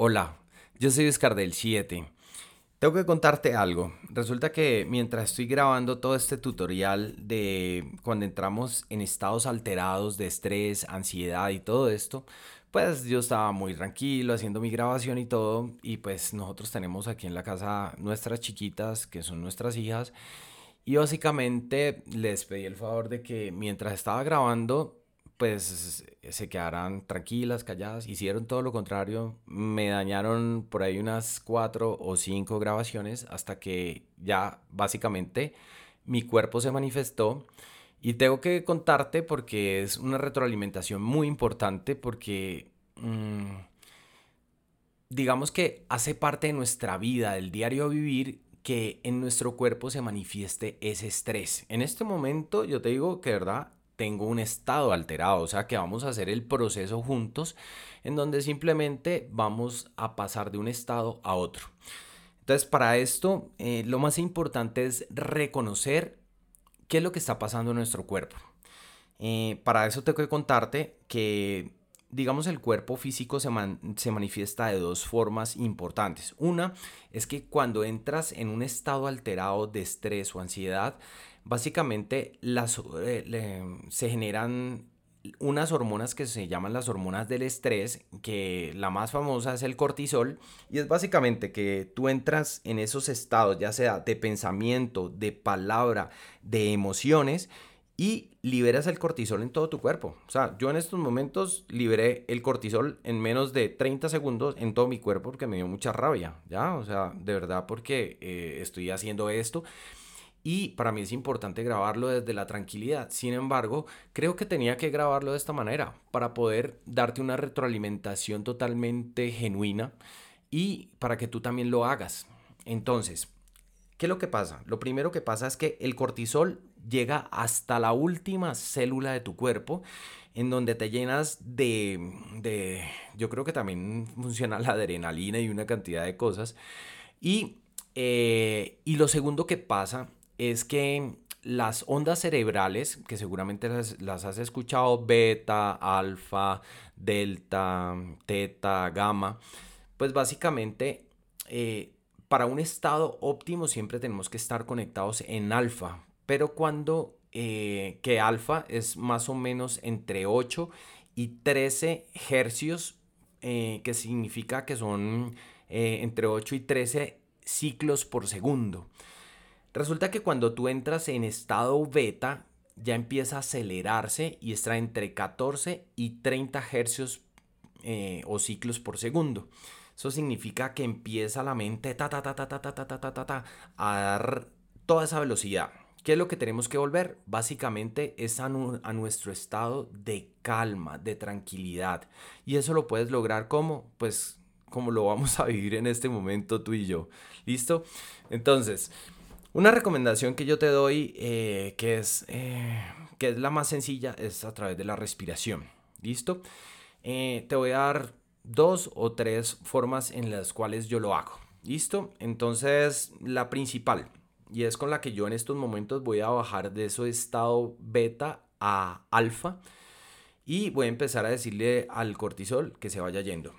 Hola, yo soy Oscar del 7. Tengo que contarte algo. Resulta que mientras estoy grabando todo este tutorial de cuando entramos en estados alterados de estrés, ansiedad y todo esto, pues yo estaba muy tranquilo haciendo mi grabación y todo. Y pues nosotros tenemos aquí en la casa nuestras chiquitas, que son nuestras hijas. Y básicamente les pedí el favor de que mientras estaba grabando pues se quedaran tranquilas, calladas, hicieron todo lo contrario, me dañaron por ahí unas cuatro o cinco grabaciones hasta que ya básicamente mi cuerpo se manifestó y tengo que contarte porque es una retroalimentación muy importante porque mm, digamos que hace parte de nuestra vida, del diario vivir, que en nuestro cuerpo se manifieste ese estrés. En este momento yo te digo que, ¿verdad? Tengo un estado alterado, o sea que vamos a hacer el proceso juntos en donde simplemente vamos a pasar de un estado a otro. Entonces para esto eh, lo más importante es reconocer qué es lo que está pasando en nuestro cuerpo. Eh, para eso tengo que contarte que digamos, el cuerpo físico se, se, manifiesta de dos formas importantes. Una es que cuando entras en un estado alterado de estrés o ansiedad, básicamente las, eh, se generan unas hormonas que se llaman las hormonas del estrés, que la más famosa es el cortisol, y es básicamente que tú entras en esos estados, ya sea de pensamiento, de palabra, de emociones, y liberas el cortisol en todo tu cuerpo. O sea, yo en estos momentos liberé el cortisol en menos de 30 segundos en todo mi cuerpo porque me dio mucha rabia, ¿ya? O sea, de verdad porque eh, estoy haciendo esto y para mí es importante grabarlo desde la tranquilidad. Sin embargo, creo que tenía que grabarlo de esta manera para poder darte una retroalimentación totalmente genuina y para que tú también lo hagas. Entonces, ¿qué es lo que pasa? Lo primero que pasa es que el cortisol llega hasta la última célula de tu cuerpo en donde te llenas de, de yo creo que también funciona la adrenalina y una cantidad de cosas. Y, eh, y lo segundo que pasa es que las ondas cerebrales, que seguramente las, has escuchado, beta, alfa, delta, teta, gamma, pues básicamente eh, para un estado óptimo siempre tenemos que estar conectados en alfa, pero cuando eh, que alfa es más o menos entre 8 y 13 hercios, eh, que significa que son entre 8 y 13 ciclos por segundo. Resulta que cuando tú entras en estado beta, ya empieza a acelerarse y está entre 14 y 30 hercios eh, o ciclos por segundo. Eso significa que empieza la mente ta, ta, ta, ta, ta, ta, ta, ta, ta, a dar toda esa velocidad. ¿Qué es lo que tenemos que volver? Básicamente es a, a, nuestro estado de calma, de tranquilidad. Y eso lo puedes lograr como, pues, como lo vamos a vivir en este momento tú y yo. ¿Listo? Entonces, una recomendación que yo te doy, eh, que, es, eh, que es la más sencilla, es a través de la respiración. ¿Listo? Eh, te voy a dar dos o tres formas en las cuales yo lo hago. ¿Listo? Entonces, la principal, y es con la que yo en estos momentos voy a bajar de ese estado beta a alfa, y voy a empezar a decirle al cortisol que se vaya yendo.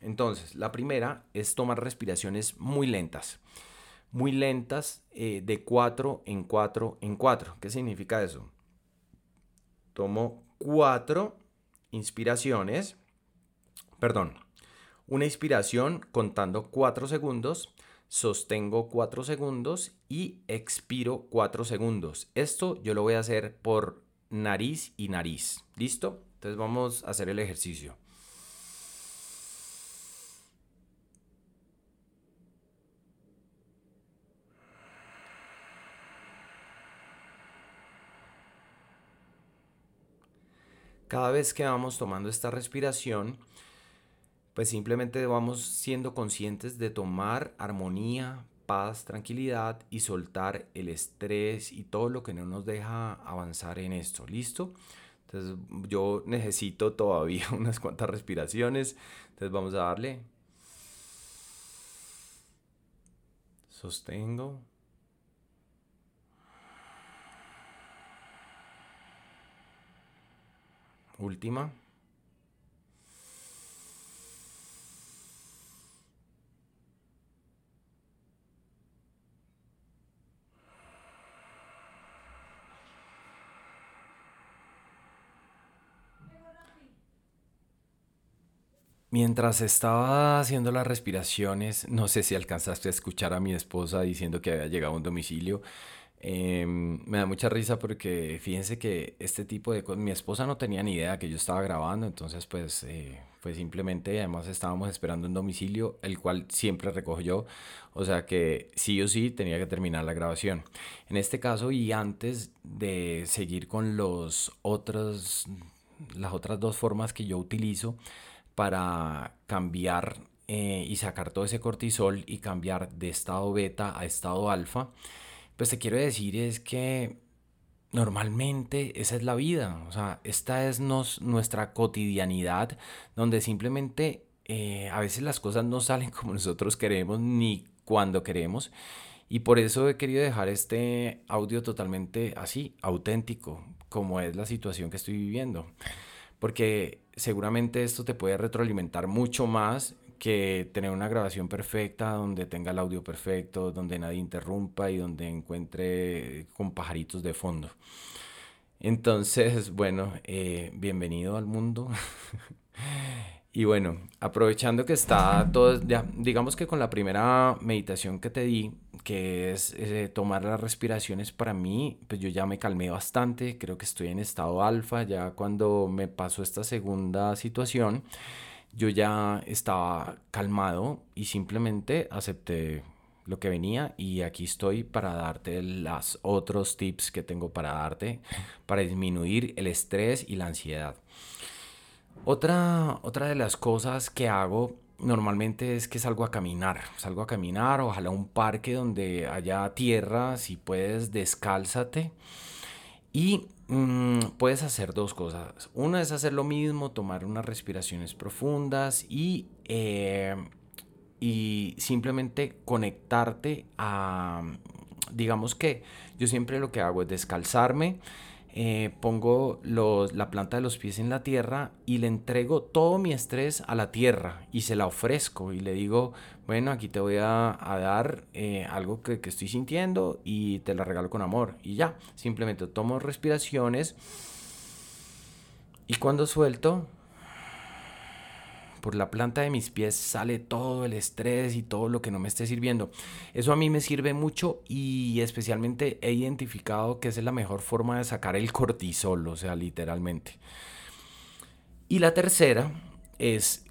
Entonces, la primera es tomar respiraciones muy lentas muy lentas eh, de 4 en 4 en 4. ¿Qué significa eso? Tomo 4 inspiraciones, perdón, una inspiración contando 4 segundos, sostengo 4 segundos y expiro 4 segundos. Esto yo lo voy a hacer por nariz y nariz. ¿Listo? Entonces vamos a hacer el ejercicio. Cada vez que vamos tomando esta respiración, pues simplemente vamos siendo conscientes de tomar armonía, paz, tranquilidad y soltar el estrés y todo lo que no nos deja avanzar en esto. ¿Listo? Entonces yo necesito todavía unas cuantas respiraciones. Entonces vamos a darle. Sostengo. Última. Mientras estaba haciendo las respiraciones, no sé si alcanzaste a escuchar a mi esposa diciendo que había llegado a un domicilio. Em, me da mucha risa porque fíjense que este tipo de cosas, mi esposa no tenía ni idea que yo estaba grabando, entonces pues, eh, pues simplemente, además estábamos esperando un domicilio, el cual siempre recojo yo, o sea que sí o sí tenía que terminar la grabación. En este caso y antes de seguir con los otros, las otras dos formas que yo utilizo, para cambiar eh, y sacar todo ese cortisol y cambiar de estado beta a estado alfa, pues te quiero decir es que normalmente esa es la vida, o sea, esta es nos, nuestra cotidianidad donde simplemente eh, a veces las cosas no salen como nosotros queremos ni cuando queremos. Y por eso he querido dejar este audio totalmente así, auténtico, como es la situación que estoy viviendo porque seguramente esto te puede retroalimentar mucho más que tener una grabación perfecta donde tenga el audio perfecto, donde nadie interrumpa y donde encuentre con pajaritos de fondo. Entonces, bueno, eh, bienvenido al mundo. y bueno, aprovechando que está todo, ya, digamos que con la primera meditación que te di, que es eh, tomar las respiraciones para mí, pues yo ya me calmé bastante, creo que estoy en estado alfa, ya cuando me pasó esta segunda situación, yo ya estaba calmado y simplemente acepté lo que venía y aquí estoy para darte los otros tips que tengo para darte para disminuir el estrés y la ansiedad. Otra, otra de las cosas que hago normalmente es que salgo a caminar, salgo a caminar, ojalá un parque donde haya tierra, si puedes descálzate y mm, puedes hacer dos cosas. Una es hacer lo mismo, tomar unas respiraciones profundas y, eh, y simplemente conectarte a, digamos que yo siempre lo que hago es descalzarme eh, pongo la planta de los pies en la tierra y le entrego todo mi estrés a la tierra y se la ofrezco y le digo, bueno, aquí te voy a, dar eh, algo que estoy sintiendo y te la regalo con amor. Y ya, simplemente tomo respiraciones y cuando suelto, por la planta de mis pies sale todo el estrés y todo lo que no me esté sirviendo. Eso a mí me sirve mucho y especialmente he identificado que esa es la mejor forma de sacar el cortisol, o sea, literalmente. Y la tercera es,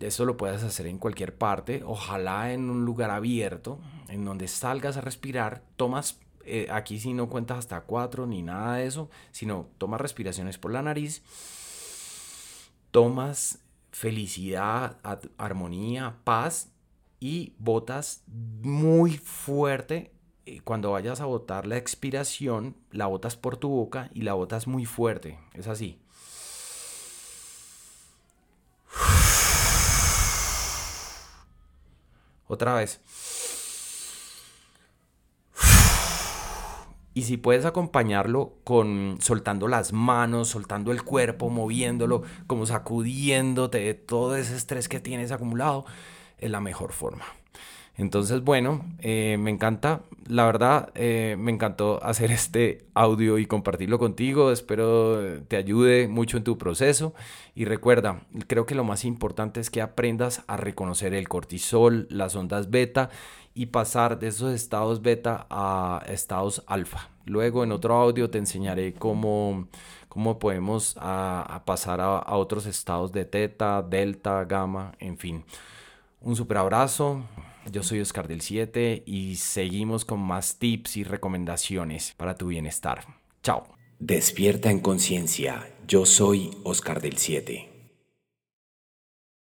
eso lo puedes hacer en cualquier parte, ojalá en un lugar abierto, en donde salgas a respirar, tomas eh, aquí si no cuentas hasta cuatro ni nada de eso, sino tomas respiraciones por la nariz, tomas felicidad, armonía, paz y botas muy fuerte. Eh, cuando vayas a botar la expiración, la botas por tu boca y la botas muy fuerte. Es así. Otra vez. Y si puedes acompañarlo con soltando las manos, soltando el cuerpo, moviéndolo, como sacudiéndote de todo ese estrés que tienes acumulado, es la mejor forma. Entonces, bueno, eh, me encanta, la verdad, eh, me encantó hacer este audio y compartirlo contigo. Espero te ayude mucho en tu proceso. Y recuerda, creo que lo más importante es que aprendas a reconocer el cortisol, las ondas beta y pasar de esos estados beta a estados alfa. Luego en otro audio te enseñaré cómo, cómo podemos pasar a, a, otros estados de teta, delta, gamma, en fin. Un super abrazo. Yo soy Oscar del 7 y seguimos con más tips y recomendaciones para tu bienestar. Chao. Despierta en conciencia. Yo soy Oscar del 7.